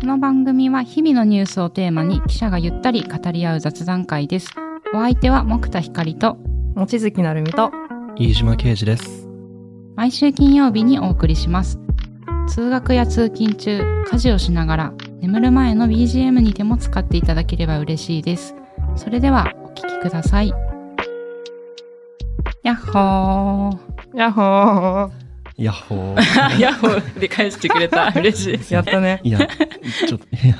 この番組は日々のニュースをテーマに記者がゆったり語り合う雑談会です。お相手は木田光と望月成美と飯島啓二です。毎週金曜日にお送りします。通学や通勤中、家事をしながら眠る前の BGM にでも使っていただければ嬉しいです。それではお聞きください。やっほー。ヤッホーヤッホー。ヤッホーで返してくれた。嬉しい。やったね。いや、ちょっと、いや、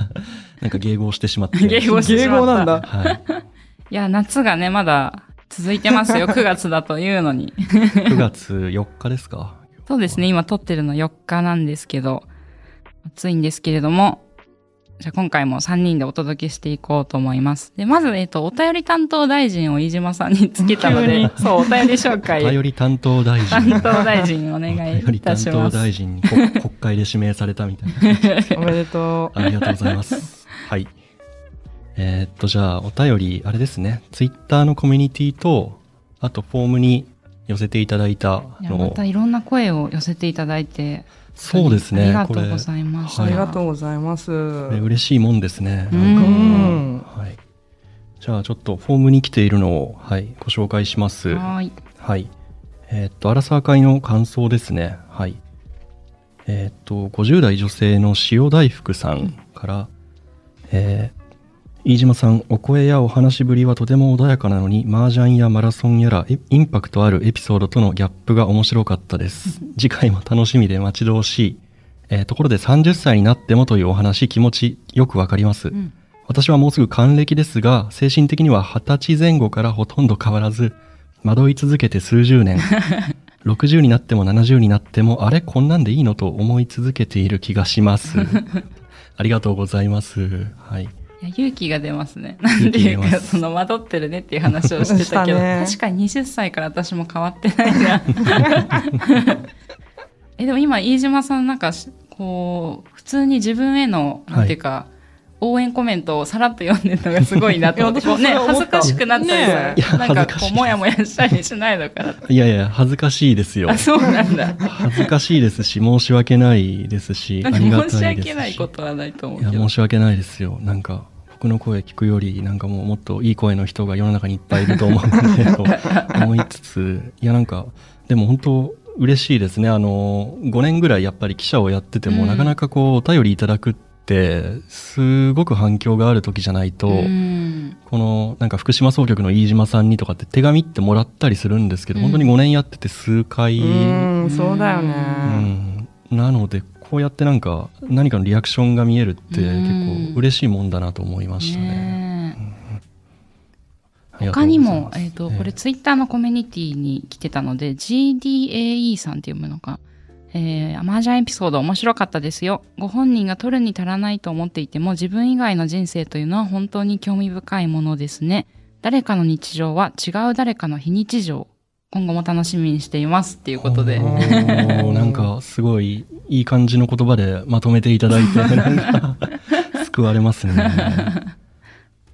なんか迎合してしまって。迎合してし迎まった合なんだ。はい。いや、夏がね、まだ続いてますよ。9月だというのに。9月4日ですか？そうですね。今撮ってるの4日なんですけど、暑いんですけれども、じゃあ今回も3人でお届けしていこうと思います。で、まず、えっ、と、お便り担当大臣を飯島さんにつけたの急でに、そう、お便り紹介、頼り担当大臣。担当大臣お願いい頼り担当たします。大臣にこ国会で指名されたみたいな。おめでとありがとうございます。はい。えーっと、じゃあ、お便り、あれですね。ツイッターのコミュニティと、あと、フォームに寄せていただいたいや、のをまたいろんな声を寄せていただいて、そうですね。ありがとうございました。う。あはいりがとうございます。嬉しいもんですね。うなんかん。はい。じゃあちょっとフォームに来ているのを、はい、ご紹介します。はーい。はい。えーっと、アラサー会の感想ですね。はい。えーっと、50代女性の塩大福さんから、えー飯島さん、お声やお話しぶりはとても穏やかなのに、麻雀やマラソンやら、えインパクトあるエピソードとのギャップが面白かったです。次回も楽しみで待ち遠しい。えーところで30歳になってもというお話、気持ちよくわかります。うん私はもうすぐ還暦ですが、精神的には20歳前後からほとんど変わらず、惑い続けて数十年。60になっても70になっても、あれこんなんでいいのと思い続けている気がします。ありがとうございます。はい。いや勇気が出ますね。なんていうか、その、惑ってるねっていう話をしてたけど、確かに20歳から私も変わってないな。え、でも今、飯島さんなんかし、こう、普通に自分への、なんていうか、応援コメントをさらっと読んでるのがすごいなと思って、うね、恥ずかしくなったりねさ、なんかこう、もやもやしたりしないのかなって。いやいや、恥ずかしいですよあ、。そうなんだ。恥ずかしいですし、申し訳ないですし、ありがか申したいですし。訳ないことはないと思ういや、けど申。し訳ないですよ。なんか、僕の声聞くより、なんかもうもっといい声の人が世の中にいっぱいいると思うんで、と 思いつつ、いや、なんか、でも本当、嬉しいですね。あの、5年ぐらいやっぱり記者をやってても、うん。なかなかこう、お便りいただくって、すごく反響がある時じゃないと、うん。この、なんか福島総局の飯島さんにとかって手紙ってもらったりするんですけど、うん。本当に5年やってて数回、うん、そうだようね。ん、なのでこうやってなんか何かのリアクションが見えるってうん結構嬉しいもんだなと思いましたね。他にも、えっ、と、ええこれツイッターのコミュニティに来てたので、GDAE さんって読むのか。えー、アマージャンエピソード面白かったですよ。ご本人が取るに足らないと思っていても、自分以外の人生というのは本当に興味深いものですね。誰かの日常は違う誰かの非日常。今後も楽しみにしています。っていうことで。なんかすごいいい感じの言葉でまとめていただいて なんか救われますね。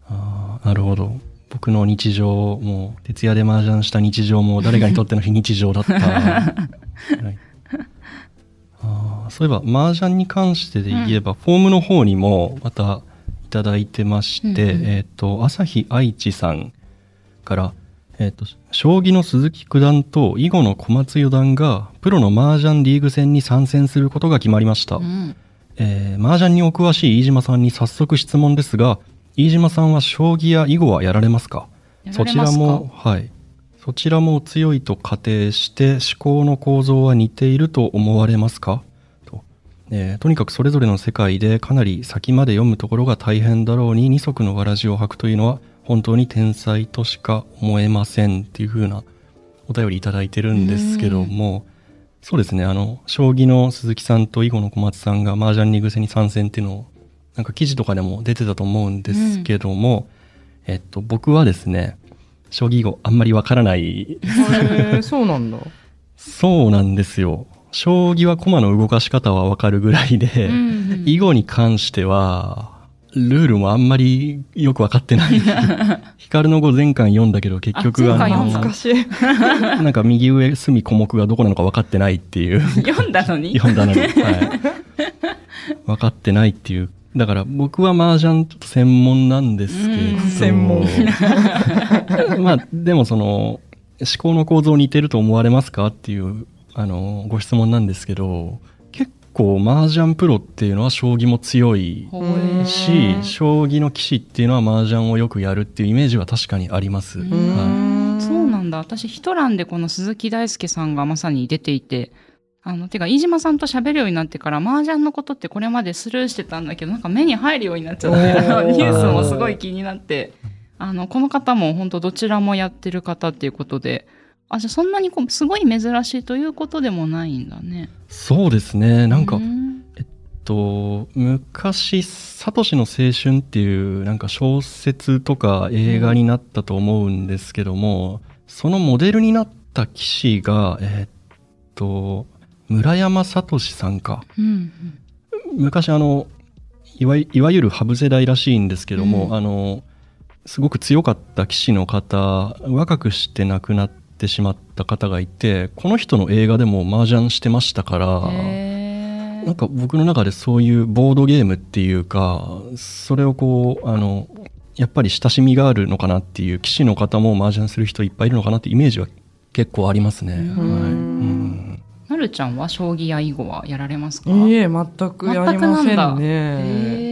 あーなるほど。僕の日常も徹夜で麻雀した日常も誰かにとっての非日常だった？はいあーそういえば麻雀に関してで言えば、フォームの方にもまたいただいてまして、うんうんえっ、と朝日愛知さんから、えっ、と将棋の鈴木九段と囲碁の小松四段がプロの麻雀リーグ戦に参戦することが決まりました。うん。えー麻雀にお詳しい飯島さんに早速質問ですが、飯島さんは将棋や囲碁はやられますか？そちらも、はい。そちらも強いと仮定して思考の構造は似ていると思われますか？と,、えーとにかくそれぞれの世界でかなり先まで読むところが大変だろうに二足のわらじを履くというのは本当に天才としか思えませんっていう風なお便りいただいてるんですけども、そうですね、あの、将棋の鈴木さんと囲碁の小松さんが麻雀リーグ戦に参戦っていうのを、なんか記事とかでも出てたと思うんですけども、えっと、僕はですね、将棋囲碁あんまりわからない。そうなんだ。そうなんですよ。将棋は駒の動かし方はわかるぐらいで、囲碁に関しては、ルールもあんまりよくわかってない。光の碁全巻読んだけど結局あ全巻読んだ懐かしい。なんか右上隅小目がどこなのか分かってないっていう読んだのに？読んだのに、はい、分かってないっていうだから僕は麻雀ちょっと専門なんですけうんど。専門 まあ、でもその、思考の構造似てると思われますかっていう、あの、ご質問なんですけど、結構麻雀プロっていうのは将棋も強いし、将棋の棋士っていうのは麻雀をよくやるっていうイメージは確かにあります。うん。はそうなんだ。私、ヒトランでこの鈴木大輔さんがまさに出ていて、あの、てか、飯島さんと喋るようになってから、麻雀のことってこれまでスルーしてたんだけど、なんか目に入るようになっちゃって、ニュースもすごい気になって、あの、この方も本当どちらもやってる方っていうことで、あ、じゃあそんなにこうすごい珍しいということでもないんだね。そうですね。なんか、うんと昔「サトシの青春」っていうなんか小説とか映画になったと思うんですけども、そのモデルになった棋士がえーっと村山聡さんかうん昔あのいわいいわゆる羽生世代らしいんですけども、うんあのすごく強かった棋士の方若くして亡くなってしまった方がいてこの人の映画でも麻雀してましたから。なんか僕の中でそういうボードゲームっていうかそれをこうあのやっぱり親しみがあるのかなっていう棋士の方も麻雀する人いっぱいいるのかなっていうイメージは結構ありますね。はいなるちゃんは将棋や囲碁はやられますか？いいえ、全くやりません全くなんだね。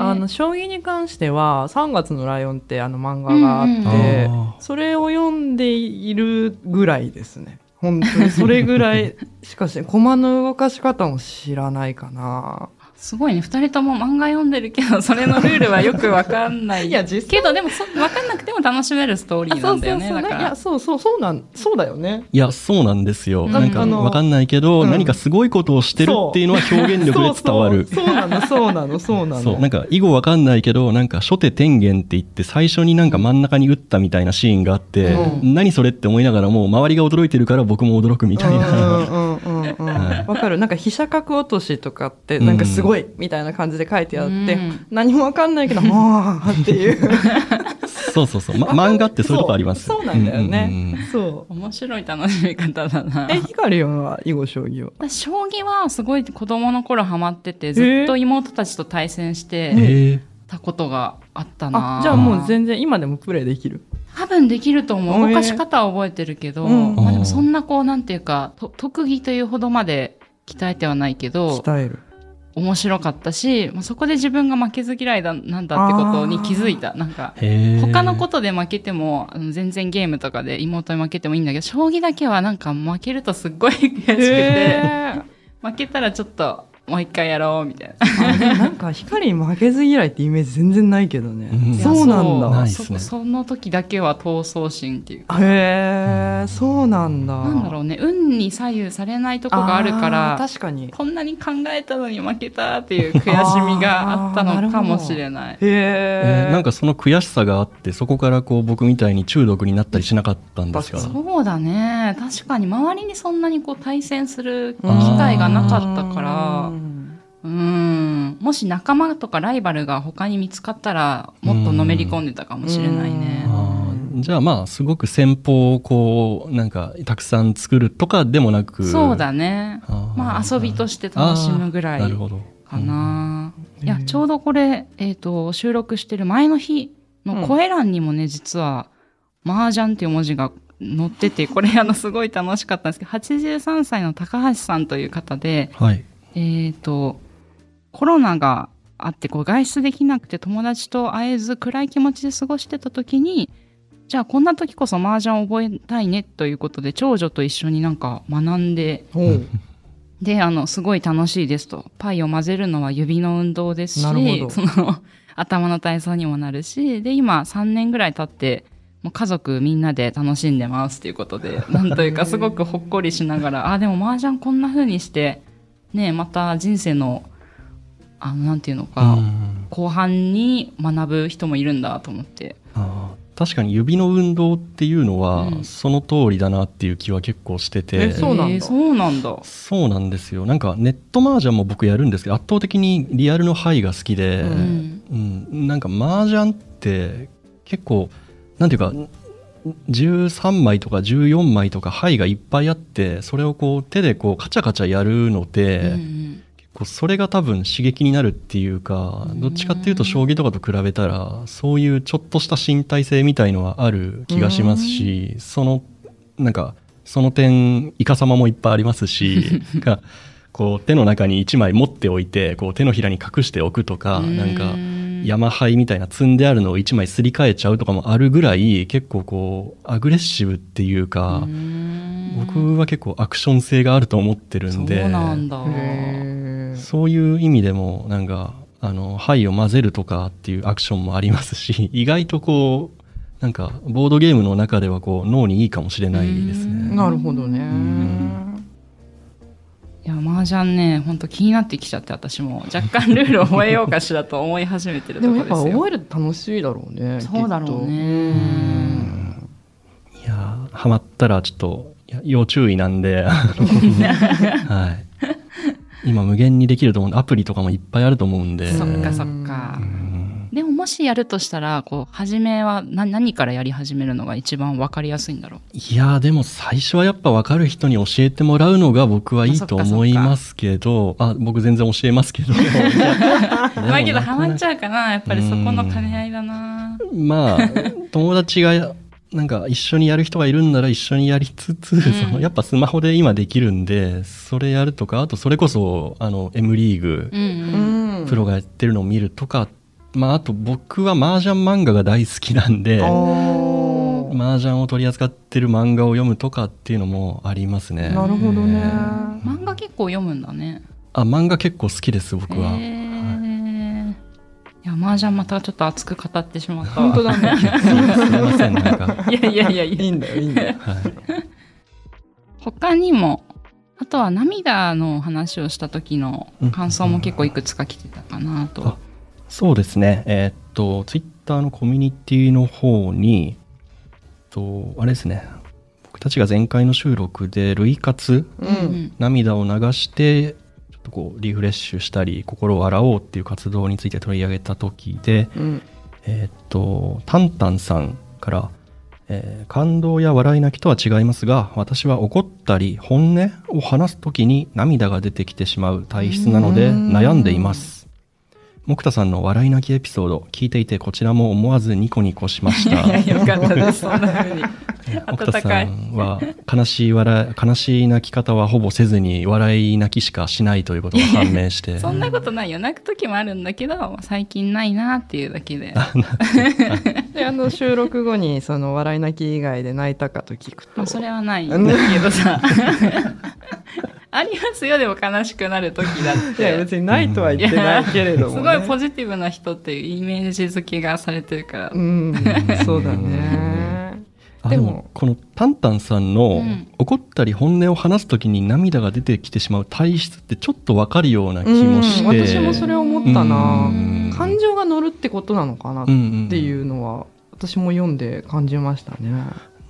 あの、将棋に関しては、3月のライオンってあの漫画があって、うんうんあそれを読んでいるぐらいですね。本当にそれぐらいしかし 駒の動かし方も知らないかなすごいね。二人とも漫画読んでるけど、それのルールはよくわかんない。いや実際けど、でもそ、わかんなくても楽しめるストーリーなんだよね。そうそうそういやだから。そうそうそうなんそうだよねいやそうなんですよ。うんなんかわかんないけど、うん何かすごいことをしてるっていうのは表現力で伝わる。そうそうそうなのそうなのそうなのそうなんか囲碁わかんないけどなんか初手天元って言って最初になんか真ん中に打ったみたいなシーンがあって、うん何それって思いながらもう周りが驚いてるから僕も驚くみたいな、うんうんうんわかる。なんか飛車角落としとかってなんかすごいみたいな感じで書いてあって、うん。何もわかんないけどもうっていう。そうそうそう、ま、漫画ってそういうとこありますそう。そうなんだよね、うんう面白い楽しみ方だな。う。えヒカリンは囲碁将棋は？私将棋はすごい子供の頃ハマってて、ずっと妹たちと対戦してえたことがあったな。あじゃあもう全然今でもプレイできる？多分できると思う。動かし方は覚えてるけど、うん。まあでもそんなこう、なんていうか、と特技というほどまで鍛えてはないけど、鍛える。面白かったし、まあ、そこで自分が負けず嫌いだなんだってことに気づいた。なんか、他のことで負けても、あの全然ゲームとかで妹に負けてもいいんだけど、将棋だけはなんか負けるとすっごい悔しくて、へ負けたらちょっともう一回やろうみたいな。なんかヒカリン負けず嫌いってイメージ全然ないけどね、うん。そうなんだ。そその時だけは闘争心っていうか。へえそうなんだ。なんだろうね、運に左右されないとこがあるから、確かに。こんなに考えたのに負けたっていう悔しみがあったのかもしれない。へええーなんかその悔しさがあってそこからこう僕みたいに中毒になったりしなかったんですか？確そうだね。確かに周りにそんなにこう対戦する機会がなかったから、うん。もし仲間とかライバルが他に見つかったら、もっとのめり込んでたかもしれないね。じゃあまあすごく戦法をこうなんかたくさん作るとかでもなくそうだね。まあ遊びとして楽しむぐらいなるほどかな。いや、うんちょうどこれ、えっ、と、収録してる前の日の声欄にもね、実は、麻雀っていう文字が載ってて、これあの、すごい楽しかったんですけど、83歳の高橋さんという方で、はいえっ、と、コロナがあって、こう、外出できなくて友達と会えず暗い気持ちで過ごしてた時に、じゃあこんな時こそ麻雀を覚えたいねということで、長女と一緒になんか学んで、で、あの、すごい楽しいですと。パイを混ぜるのは指の運動ですし、どその、頭の体操にもなるし、で、今3年ぐらい経って、もう家族みんなで楽しんでますっていうことで、なんというかすごくほっこりしながら、あ、でも麻雀こんな風にして、ね、また人生の、あの、なんていうのか、うん。後半に学ぶ人もいるんだと思って。あー確かに指の運動っていうのはうん。その通りだなっていう気は結構してて、えそうなんだ。えーそうなんだ。そうなんですよ。なんかネット麻雀も僕やるんですけど圧倒的にリアルのハイが好きで、ううん。うん、なんか麻雀って結構なんていうか13枚とか14枚とか牌がいっぱいあってそれをこう手でこうカチャカチャやるので、うん結構それが多分刺激になるっていうかどっちかっていうと将棋とかと比べたらそういうちょっとした身体性みたいのはある気がしますしそのなんかその点イカ様もいっぱいありますし がこう手の中に1枚持っておいてこう手のひらに隠しておくとかなんか山灰みたいな積んであるのを1枚すり替えちゃうとかもあるぐらい結構こうアグレッシブっていうか僕は結構アクション性があると思ってるんで。そうなんだそういう意味でもなんかあの灰を混ぜるとかっていうアクションもありますし 意外とこうなんかボードゲームの中ではこう脳にいいかもしれないですね。なるほどね。ん。いや麻雀ね本当気になってきちゃって私も。若干ルールを覚えようかしらと思い始めてるでところですよ。もやっぱ覚えると楽しいだろうねそうだろうね。いやーハマったらちょっと要注意なんで、あの はい、今無限にできると思う。アプリとかもいっぱいあると思うんで。そっかそっか。うん。でももしやるとしたらこう初めは何何からやり始めるのが一番わかりやすいんだろう？いやーでも最初はやっぱ分かる人に教えてもらうのが僕はいいと思いますけど。あ僕全然教えますけど。まあけどハマっちゃゃうかなやっぱりそこの兼ね合いだな。まあ友達がなんか一緒にやる人がいるんなら一緒にやりつつ、ん。そのやっぱスマホで今できるんでそれやるとかあとそれこそあの M リーグうんうん。うんプロがやってるのを見るとか、まああと僕は麻雀漫画が大好きなんであ麻雀を取り扱ってる漫画を読むとかっていうのもありますね。ーなるほどね。漫画結構読むんだね。あ漫画結構好きです僕は、いや麻雀またちょっと熱く語ってしまった。本当だね。すいませんなんか、いやいやいやいや。いいんだよいいんだよ。はい、他にもあとは涙の話をした時の感想も結構いくつか来てたかなと、あそうですね。えーっとツイッターのコミュニティの方にえっとあれですね。僕たちが前回の収録で類活ううんん。涙を流してちょっとこうリフレッシュしたり心を洗おうっていう活動について取り上げた時でうん。えーっとタンタンさんから、えー感動や笑い泣きとは違いますが私は怒ったり本音を話す時に涙が出てきてしまう体質なのでうん。悩んでいます木田さんの笑い泣きエピソード聞いていてこちらも思わずニコニコしました。い やよかったですそんな風に。木田さ温かい。んは悲しい笑い悲しい泣き方はほぼせずに笑い泣きしかしないということが判明して。そんなことないよ。泣く時もあるんだけど最近ないなっていうだけで。であの収録後にその笑い泣き以外で泣いたかと聞くと。まあそれはないんだけどさ ありますよ。でも悲しくなる時だっいやて別にないとは言ってないけれども、ね、すごいポジティブな人っていうイメージ付けがされてるから、うんそうだね。あででももこのタンタンさんのうん。怒ったり本音を話す時に涙が出てきてしまう体質ってちょっとわかるような気もして、うん私もそれ思ったな。うん。感情が乗るってことなのかなっうんうんていうのは私も読んで感じましたね、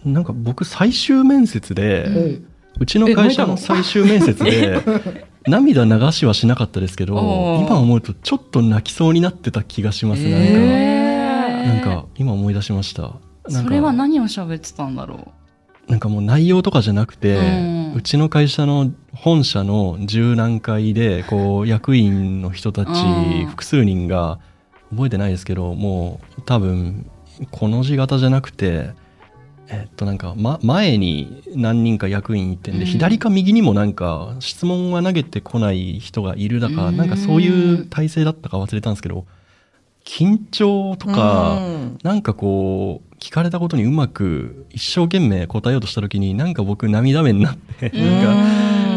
なんか僕最終面接で、うちの会社の最終面接で 涙流しはしなかったですけど今思うとちょっと泣きそうになってた気がします、えなんかなんか今思い出しました。それは何を喋ってたんだろなんかもう内容とかじゃなくて、うん。うちの会社の本社の十何階でこう役員の人たちうん。複数人が覚えてないですけどもう多分この字型じゃなくてえっとなんか、ま、前に何人か役員いてんで、うん。左か右にもなんか質問は投げてこない人がいるだか、うん。なんかそういう体制だったか忘れたんですけど緊張とか、うん。なんかこう聞かれたことにうまく一生懸命答えようとした時になんか僕涙目になってうなんか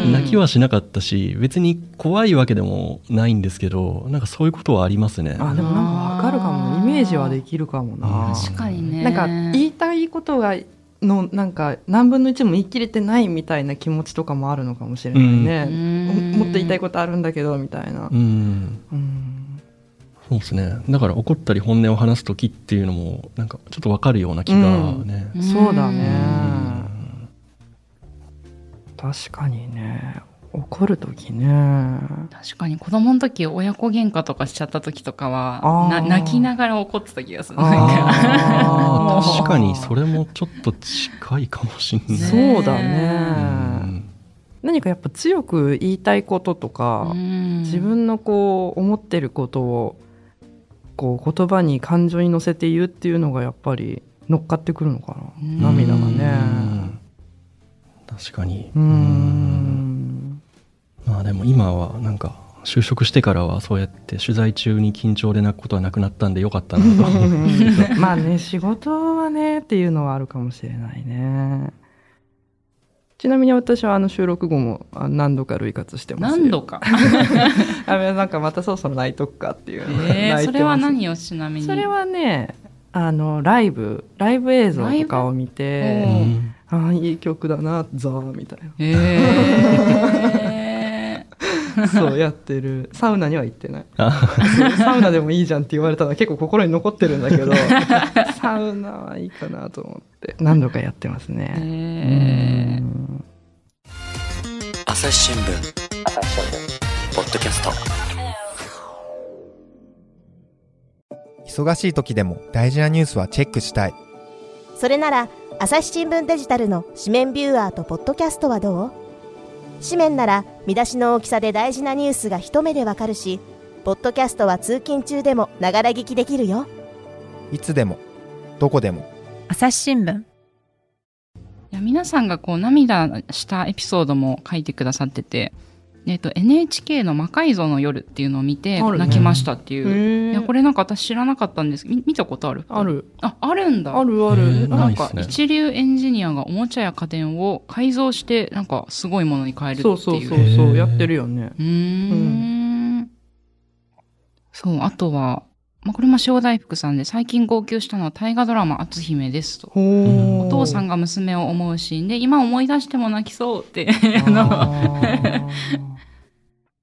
うん泣きはしなかったし別に怖いわけでもないんですけどなんかそういうことはありますね。あでもなんかわかるかも。イメージはできるかもな。確かにね。なんか言いたいことがのなんか何分の1も言い切れてないみたいな気持ちとかもあるのかもしれないね、うん。ももっと言いたいことあるんだけどみたいな。う、ん。うんそうですね。だから怒ったり本音を話す時っていうのもなんかちょっとわかるような気がね。うん。そうだね。うん確かにね怒る時ね。確かに子供の時親子喧嘩とかしちゃった時とかは泣きながら怒ってた気がする。確かにそれもちょっと近いかもしれない。そうだうねん。何かやっぱ強く言いたいこととか、うん。自分のこう思ってることをこう言葉に感情に乗せて言うっていうのがやっぱり乗っかってくるのかうん。な涙がうん。ね確かに。うーんまあでも今はなんか就職してからはそうやって取材中に緊張で泣くことはなくなったんでよかったなと。思うん。ですけどまあね仕事はねっていうのはあるかもしれないね。ちなみに私はあの収録後もあ何度か類活してますよ。何度か？あれなんかまたそろそろ泣いとくかっていう。えー、泣いてます。それは何をちなみに？それはねあのライブ。ライブ映像とかを見うてんああいい曲だなザーみたいな。えー、そうやってる。サウナには行ってない。あ。サウナでもいいじゃんって言われたのは結構心に残ってるんだけど サウナはいいかなと思って。何度かやってますね、え。ーうん。朝日新聞。ポッドキャスト。忙しい時でも大事なニュースはチェックしたい。それなら朝日新聞デジタルの紙面ビューアーとポッドキャストはどう？紙面なら見出しの大きさで大事なニュースが一目でわかるしポッドキャストは通勤中でもながら聞きできるよ。いつでもどこでも。朝日新聞。いや皆さんがこう涙したエピソードも書いてくださってて、えっと NHK の「魔改造の夜」っていうのを見て泣きましたっていう、へえいやこれなんか私知らなかったんです。み見たことある？ある。ああるんだ。あるある、なんか一流エンジニアがおもちゃや家電を改造してなんかすごいものに変えるっていう。そうそうそうそうやってるよね。うーん。そうあとは、まあ、これも塩大福さんで最近号泣したのは大河ドラマ「篤姫」ですと。お父さんが娘を思うシーンで今思い出しても泣きそうって。あ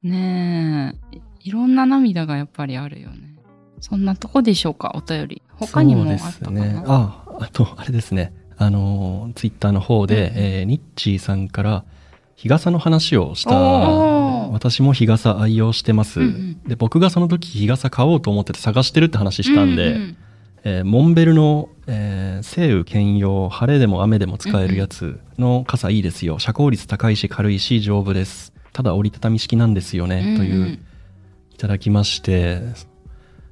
ねえ。いいろんな涙がやっぱりあるよね。そんなとこでしょうかお便り。他にもあったかそうですね。な、ああとあれですね。あのツイッターの方で、えーニッチーさんから日傘の話をした。私も日傘愛用してます、うんうん。で僕がその時日傘買おうと思ってて探してるって話したんで、ううえーモンベルの、えー晴雨兼用晴れでも雨でも使えるやつの傘いいですよ。遮光率高いし軽いし丈夫ですただ折りたたみ式なんですよね、といういただきまして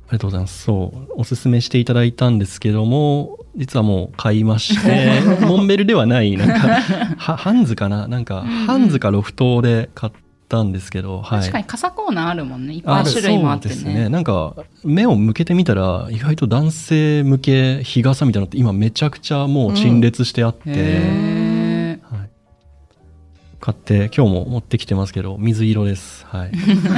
ありがとうございます。そうおすすめしていただいたんですけども実はもう買いまして モンベルではないなんか はハンズかな？なんか、うんうん。ハンズかロフトで買ったんですけど、はい、確かに傘コーナーあるもんね。いっぱい種類もあってね。そうですね。なんか目を向けてみたら意外と男性向け日傘みたいなのって今めちゃくちゃもう陳列してあって、へはい、買って今日も持ってきてますけど水色です。はい。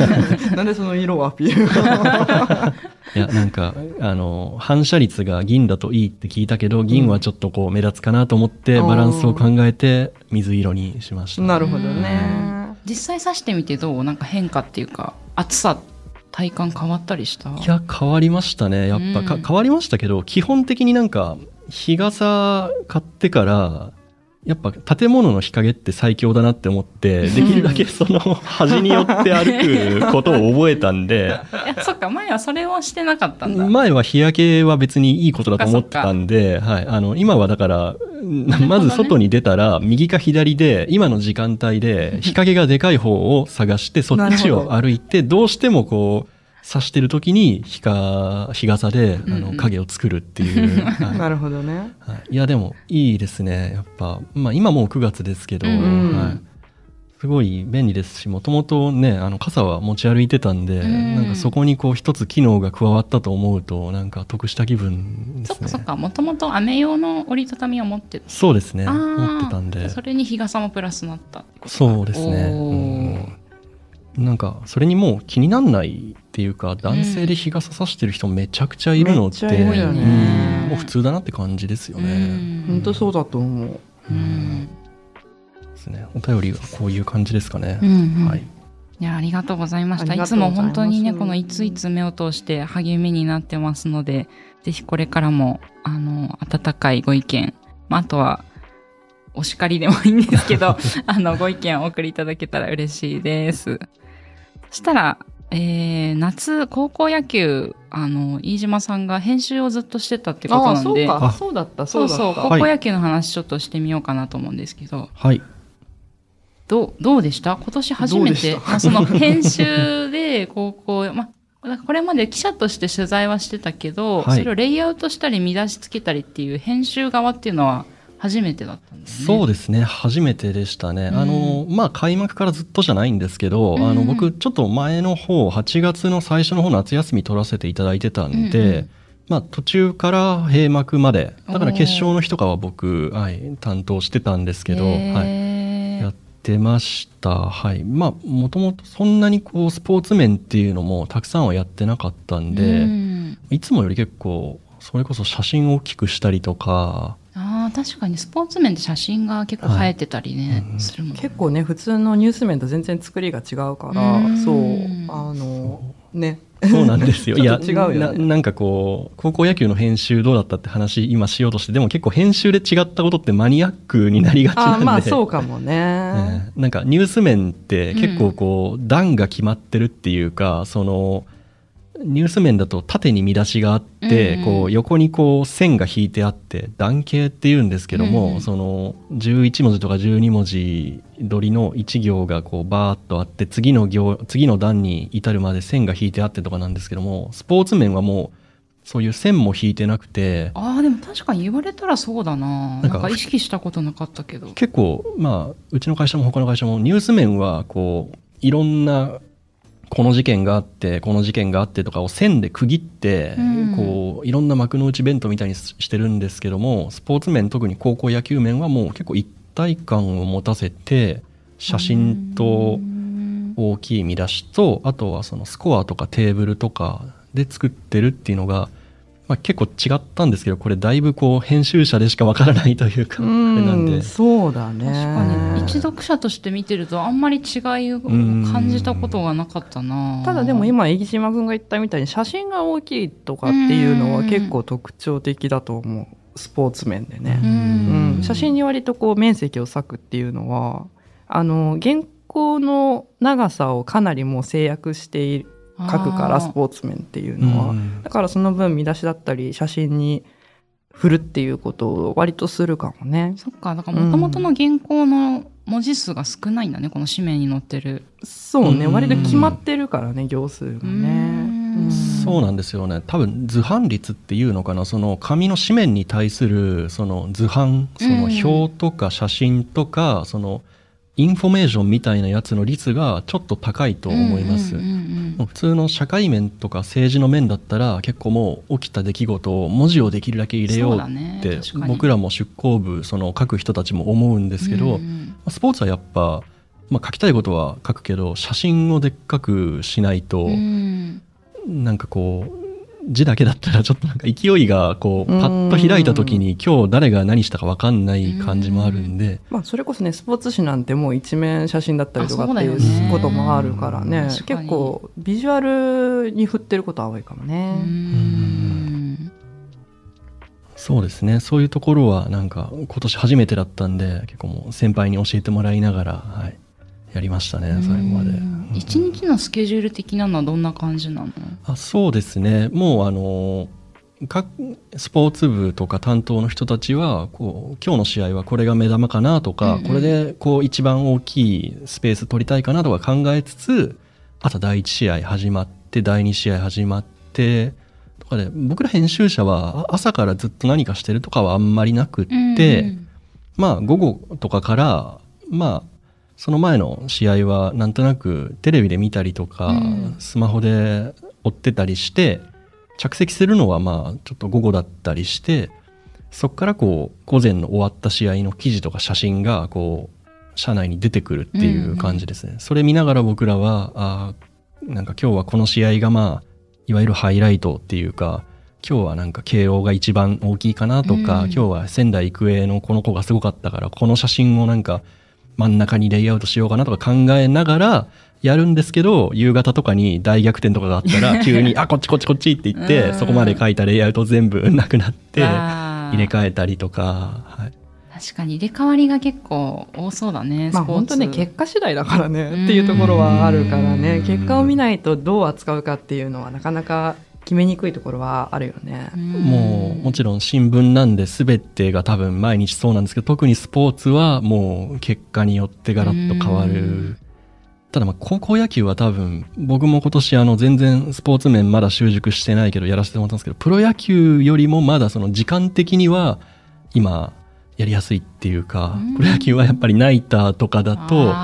なんでその色をアピール いやなんかあの反射率が銀だといいって聞いたけど銀はちょっとこう目立つかなと思ってうん。バランスを考えて水色にしました、なるほどね。実際刺してみてどう？なんか変化っていうか暑さ体感変わったりした？いや変わりましたね。やっぱ、かうん。変わりましたけど基本的になんか日傘買ってからやっぱ建物の日陰って最強だなって思ってできるだけその端によって歩くことを覚えたんで いやそっか前はそれをしてなかったんだ。前は日焼けは別にいいことだと思ってたんで、はい、あの今はだからね。まず外に出たら右か左で今の時間帯で日陰がでかい方を探してそっちを歩いてどうしてもこう刺してる時に日か日傘であうんうん。の影を作るっていう、はい。なるほどね。はい。いやでもいいですね。やっぱ、まあ、今もう9月ですけど、うんはい、すごい便利ですしもともとねあの傘は持ち歩いてたんで、うん。なんかそこにこう一つ機能が加わったと思うとなんか得した気分ですね。そっかそっか。もともと雨用の折りたたみを持ってた。そうですね。持ってたんで。それに日傘もプラスなったってことか。そうですね、うん。なんかそれにもう気になんないっていうか男性で日傘さしてる人めちゃくちゃいるのって、もう普通だなって感じですよね。本当そうだと思う。うん。ですね。お便りはこういう感じですかね。うんうん。はい。いやありがとうございました。いつも本当にねこのいついつ目を通して励みになってますのでぜひこれからもあの温かいご意見、まあ、あとはお叱りでもいいんですけど あのご意見をお送りいただけたら嬉しいです。そしたらえー、夏高校野球あの飯島さんが編集をずっとしてたってことああなんで。そうか。そうだった。そうだった。そう高校野球の話ちょっとしてみようかなと思うんですけど、はい。どうどうでした？今年初めて、まあ、その編集で高校、まあ、これまで記者として取材はしてたけど、はい。それをレイアウトしたり見出しつけたりっていう編集側っていうのは初めてだったんですね。そうですね。初めてでしたね、うん。あのまあ開幕からずっとじゃないんですけど、うん。あの僕ちょっと前の方8月の最初の方夏休み取らせていただいてたんで、うんうん。まあ途中から閉幕までだから決勝の日とかは僕、はい、担当してたんですけど、はい、やってました。はい。まあもともとそんなにこうスポーツ面っていうのもたくさんはやってなかったんで、うん。いつもより結構それこそ写真を大きくしたりとか確かにスポーツ面で写真が結構映えてたりね、うんするもんね結構ね普通のニュース面と全然作りが違うからうん。そうあのね。そうなんですよ。いや違うよね。な、なんかこう、高校野球の編集どうだったって話今しようとして、でも結構編集で違ったことってマニアックになりがちなんで。あまあそうかもね、ええなんかニュース面って結構こう、段が決まってるっていうか、その、ニュース面だと縦に見出しがあって、うんうん。こう横にこう線が引いてあって段形っていうんですけども、うんうん。その11文字とか12文字取りの1行がこうバーッとあって次の行次の段に至るまで線が引いてあってとかなんですけどもスポーツ面はもうそういう線も引いてなくてああでも確かに言われたらそうだな。なんか意識したことなかったけど。結構まあうちの会社も他の会社もニュース面はこういろんなこの事件があってこの事件があってとかを線で区切って、うん。こういろんな幕の内弁当みたいにししてるんですけどもスポーツ面特に高校野球面はもう結構一体感を持たせて写真とうん大きい見出しとあとはそのスコアとかテーブルとかで作ってるっていうのが、まあ、結構違ったんですけどこれだいぶこう編集者でしかわからないというかあれなんで。うんそうだね。確かに。一読者として見てるとあんまり違いを感じたことがなかったな。ただでも今飯島君が言ったみたいに写真が大きいとかっていうのは結構特徴的だと思う。スポーツ面でね。う、うんん。写真に割とこう面積を割くっていうのはあの原稿の長さをかなりもう制約している書くからスポーツ面っていうのは、うん。だからその分見出しだったり写真に振るっていうことを割とするかもね。そっか。だからもともとの原稿の文字数が少ないんだねこの紙面に載ってる。そうね。うん。割と決まってるからね行数がね。うん。そうなんですよね。多分図版率っていうのかな。その紙の紙面に対するその図版その表とか写真とか、そのインフォメーションみたいなやつの率がちょっと高いと思います、うんうんうん普通の社会面とか政治の面だったら結構もう起きた出来事を文字をできるだけ入れよそうって確かに。僕らも出稿部その書く人たちも思うんですけど、うんうんスポーツはやっぱ、まあ、書きたいことは書くけど写真をでっかくしないと、うん。なんかこう字だけだったらちょっとなんか勢いがこううんパッと開いた時に今日誰が何したか分かんない感じもあるんで、まあそれこそねスポーツ紙なんてもう一面写真だったりとかっていうこともあるからね。結構ビジュアルに振ってることは多いかもうね。ん。そうですね。そういうところはなんか今年初めてだったんで結構もう先輩に教えてもらいながら、はい、やりましたね最後まで。うん。一日のスケジュール的なのはどんな感じなの？あそうですね。もうあの各スポーツ部とか担当の人たちはこう今日の試合はこれが目玉かなとか、うんうん。これでこう一番大きいスペース取りたいかなとか考えつつあと第1試合始まって第2試合始まってとかで僕ら編集者はあ朝からずっと何かしてるとかはあんまりなくって、うん。まあ午後とかからまあその前の試合はなんとなくテレビで見たりとか、うん。スマホで追ってたりして着席するのはまあちょっと午後だったりしてそこからこう午前の終わった試合の記事とか写真がこう社内に出てくるっていう感じですね、それ見ながら僕らはあーなんか今日はこの試合がまあいわゆるハイライトっていうか今日はなんか慶応が一番大きいかなとか、うん。今日は仙台育英のこの子がすごかったからこの写真をなんか真ん中にレイアウトしようかなとか考えながらやるんですけど夕方とかに大逆転とかがあったら 急に「あこっちこっちこっち」って言ってうん。そこまで書いたレイアウト全部なくなって入れ替えたりとか、はい、確かに入れ替わりが結構多そうだねまあ本当ね結果次第だからねっていうところはあるからね。結果を見ないとどう扱うかっていうのはなかなか決めにくいところはあるよね。もうもちろん新聞なんで全てが多分毎日そうなんですけど特にスポーツはもう結果によってガラッと変わうん。るただまあ高校野球は多分僕も今年あの全然スポーツ面まだ習熟してないけどやらせてもらったんですけどプロ野球よりもまだその時間的には今やりやすいっていうかうん。プロ野球はやっぱりナイターとかだと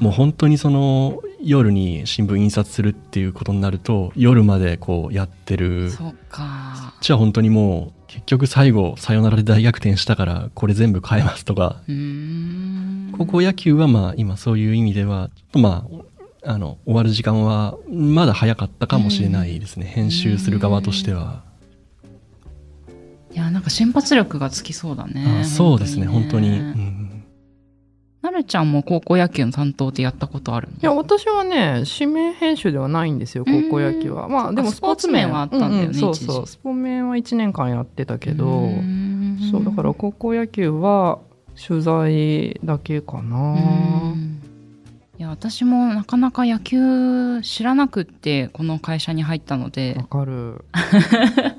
もう本当にその夜に新聞印刷するっていうことになると夜までこうやってる。そっか。じゃあ本当にもう結局最後サヨナラで大逆転したからこれ全部変えますとか。高校野球はまあ今そういう意味ではちょっとまああの終わる時間はまだ早かったかもしれないですね。編集する側としては、いやなんか瞬発力がつきそうだねあそうですね。本当に、うねん、なるちゃんも高校野球の担当ってやったことあるの？いや私はね指名編集ではないんですよ高校野球は。まあでもスポーツ面はあったんだよねううそうそう。スポ面は1年間やってたけど。そうだから高校野球は取材だけかうな。ん。いや私もなかなか野球知らなくってこの会社に入ったので。わかる。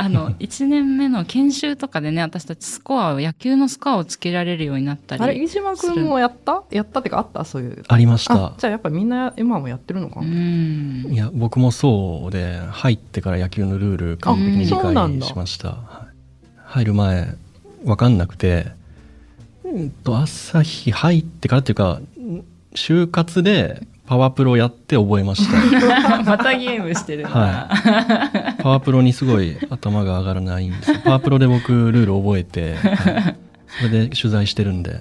あの 1年目の研修とかでね私たちスコアを野球のスコアをつけられるようになったりあれ飯島君もやった？やったってかあった？そういう。ありました。あじゃあやっぱみんな今もやってるのか？うな。ん。いや僕もそうで入ってから野球のルール完璧に理解しました。はい。入る前分かんなくてうんと朝日入ってからっていうかん就活でパワープロやって覚えました。またゲームしてるな、はパワープロにすごい頭が上がらないんですよ。パワープロで僕ルール覚えて、はい。それで取材してるんで、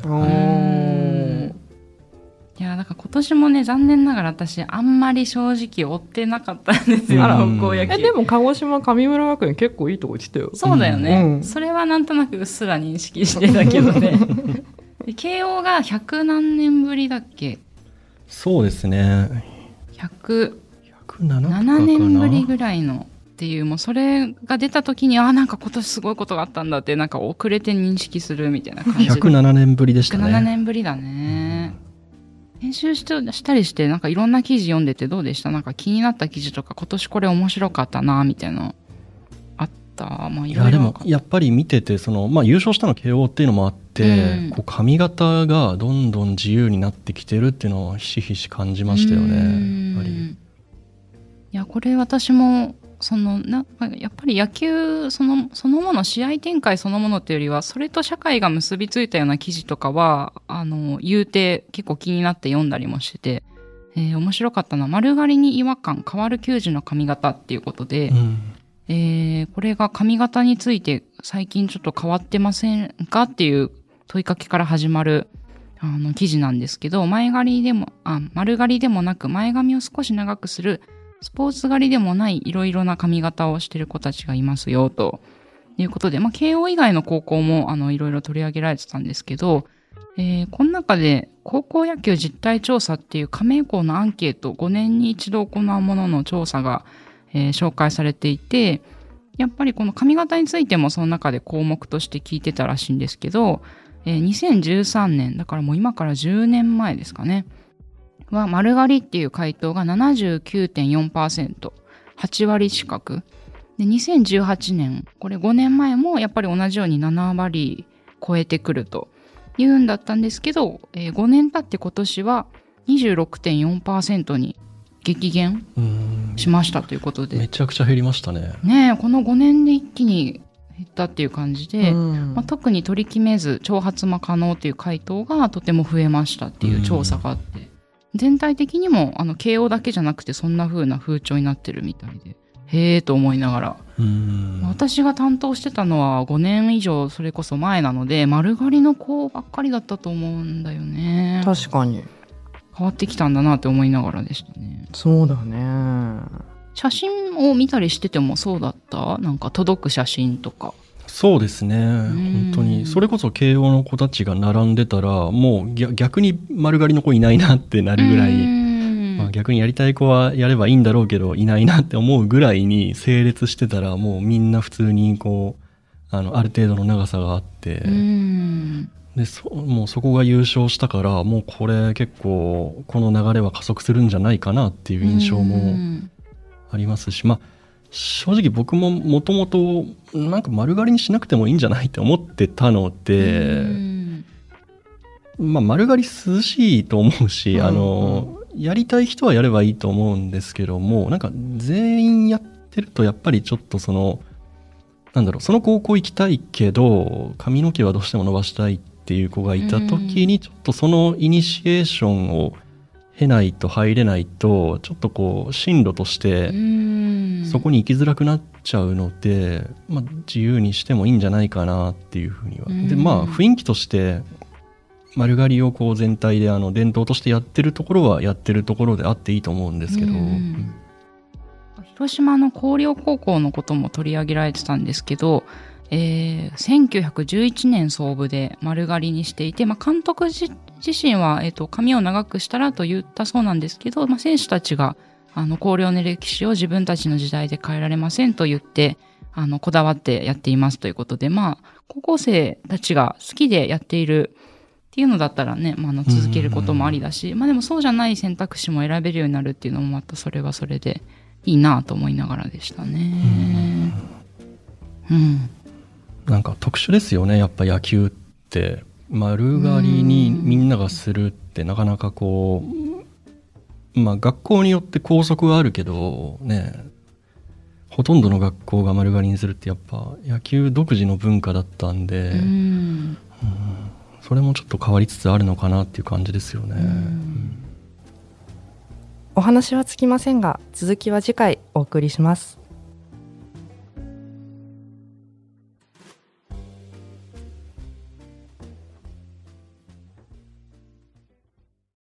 い。やだから今年もね残念ながら私あんまり正直追ってなかったんです。よあら高校野球えでも鹿児島上村学園結構いいとこ行ってたよ。そうだよね、うん。それはなんとなくうっすら認識してたけどね。で慶応が100何年ぶりだっけ？そうですね。107 107かな。年ぶりぐらいのっていうもうそれが出た時にあなんか今年すごいことがあったんだってなんか遅れて認識するみたいな感じで。107年ぶりでした107ね。年ぶりだね、編集したりしてなんかいろんな記事読んでてどうでした？なんか気になった記事とか今年これ面白かったなみたいなのあった？まあいいやでろいろもやっぱり見ててその、まあ、優勝したの慶応っていうのもあって、うん。こう髪型がどんどん自由になってきてるっていうのをひしひし感じましたようねんやっぱり。いやこれ私もそのなやっぱり野球そのそのもの試合展開そのものっていうよりはそれと社会が結びついたような記事とかはあの言うて結構気になって読んだりもしてて、えー面白かったのは丸刈りに違和感変わる球児の髪型っていうことで、うん。えーこれが髪型について最近ちょっと変わってませんかっていう問いかけから始まるあの記事なんですけど、前刈りでも、あ、丸刈りでもなく前髪を少し長くするスポーツ刈りでもないいろいろな髪型をしてる子たちがいますよ、ということで、まあ、慶応以外の高校もあのいろいろ取り上げられてたんですけど、えーこの中で高校野球実態調査っていう加盟校のアンケート5年に一度行うものの調査がえー紹介されていて、やっぱりこの髪型についてもその中で項目として聞いてたらしいんですけど、えー2013年、だからもう今から10年前ですかね、は丸刈りっていう回答が79.4%、8割近く。で、2018年、これ5年前もやっぱり同じように7割超えてくるというんだったんですけど、えー5年経って今年は26.4%に激減うん。しましたということで、めちゃくちゃ減りましたね。ねえこの5年で一気に減ったっていう感じで、うん。まあ、特に取り決めず挑発も可能っていう回答がとても増えましたっていう調査があって、全体的にもあの慶応だけじゃなくてそんな風な風潮になってるみたいでへえと思いながら、うん。私が担当してたのは5年以上それこそ前なので丸刈りの子ばっかりだったと思うんだよね。確かに。変わってきたんだなって思いながらでしたね。そうだね。写真を見たりしててもそうだった？なんか届く写真とかそうですね。本当に。それこそ慶応の子たちが並んでたらもう逆逆に丸刈りの子いないなってなるぐらい、うん。まあ、逆にやりたい子はやればいいんだろうけどいないなって思うぐらいに整列してたらもうみんな普通にこうあのある程度の長さがあって、うん。でそもうそこが優勝したからもうこれ結構この流れは加速するんじゃないかなっていう印象うもん。ありますし、まあ正直僕ももともとなんか丸刈りにしなくてもいいんじゃないって思ってたので、うん。まあ、丸刈り涼しいと思うし、うん。あのやりたい人はやればいいと思うんですけどもなんか全員やってるとやっぱりちょっとそのなんだろうその高校行きたいけど髪の毛はどうしても伸ばしたいっていう子がいた時にちょっとそのイニシエーションを経ないと入れないとちょっとこう進路としてうん。そこに行きづらくなっちゃうので、まあ、自由にしてもいいんじゃないかなっていうふうには。うん。でまあ雰囲気として丸刈りをこう全体であの伝統としてやってるところはやってるところであっていいと思うんですけど、うん。広島の広陵高校のことも取り上げられてたんですけど、えー1911年創部で丸刈りにしていて、まあ、監督自自身は、えー、と髪を長くしたらと言ったそうなんですけど、まあ、選手たちがあの広陵の歴史を自分たちの時代で変えられませんと言ってあのこだわってやっていますということで、まあ、高校生たちが好きでやっているっていうのだったらね、まあ、あの続けることもありだし、まあでもそうじゃない選択肢も選べるようになるっていうのもまたそれはそれでいいなと思いながらでしたね。うん。なんか特殊ですよね。やっぱ野球って。丸刈りにみんながするってなかなかこうまあ学校によって校則はあるけどねほとんどの学校が丸刈りにするってやっぱ野球独自の文化だったんで、うん。それもちょっと変わりつつあるのかなっていう感じですよね。うん。お話はつきませんが続きは次回お送りします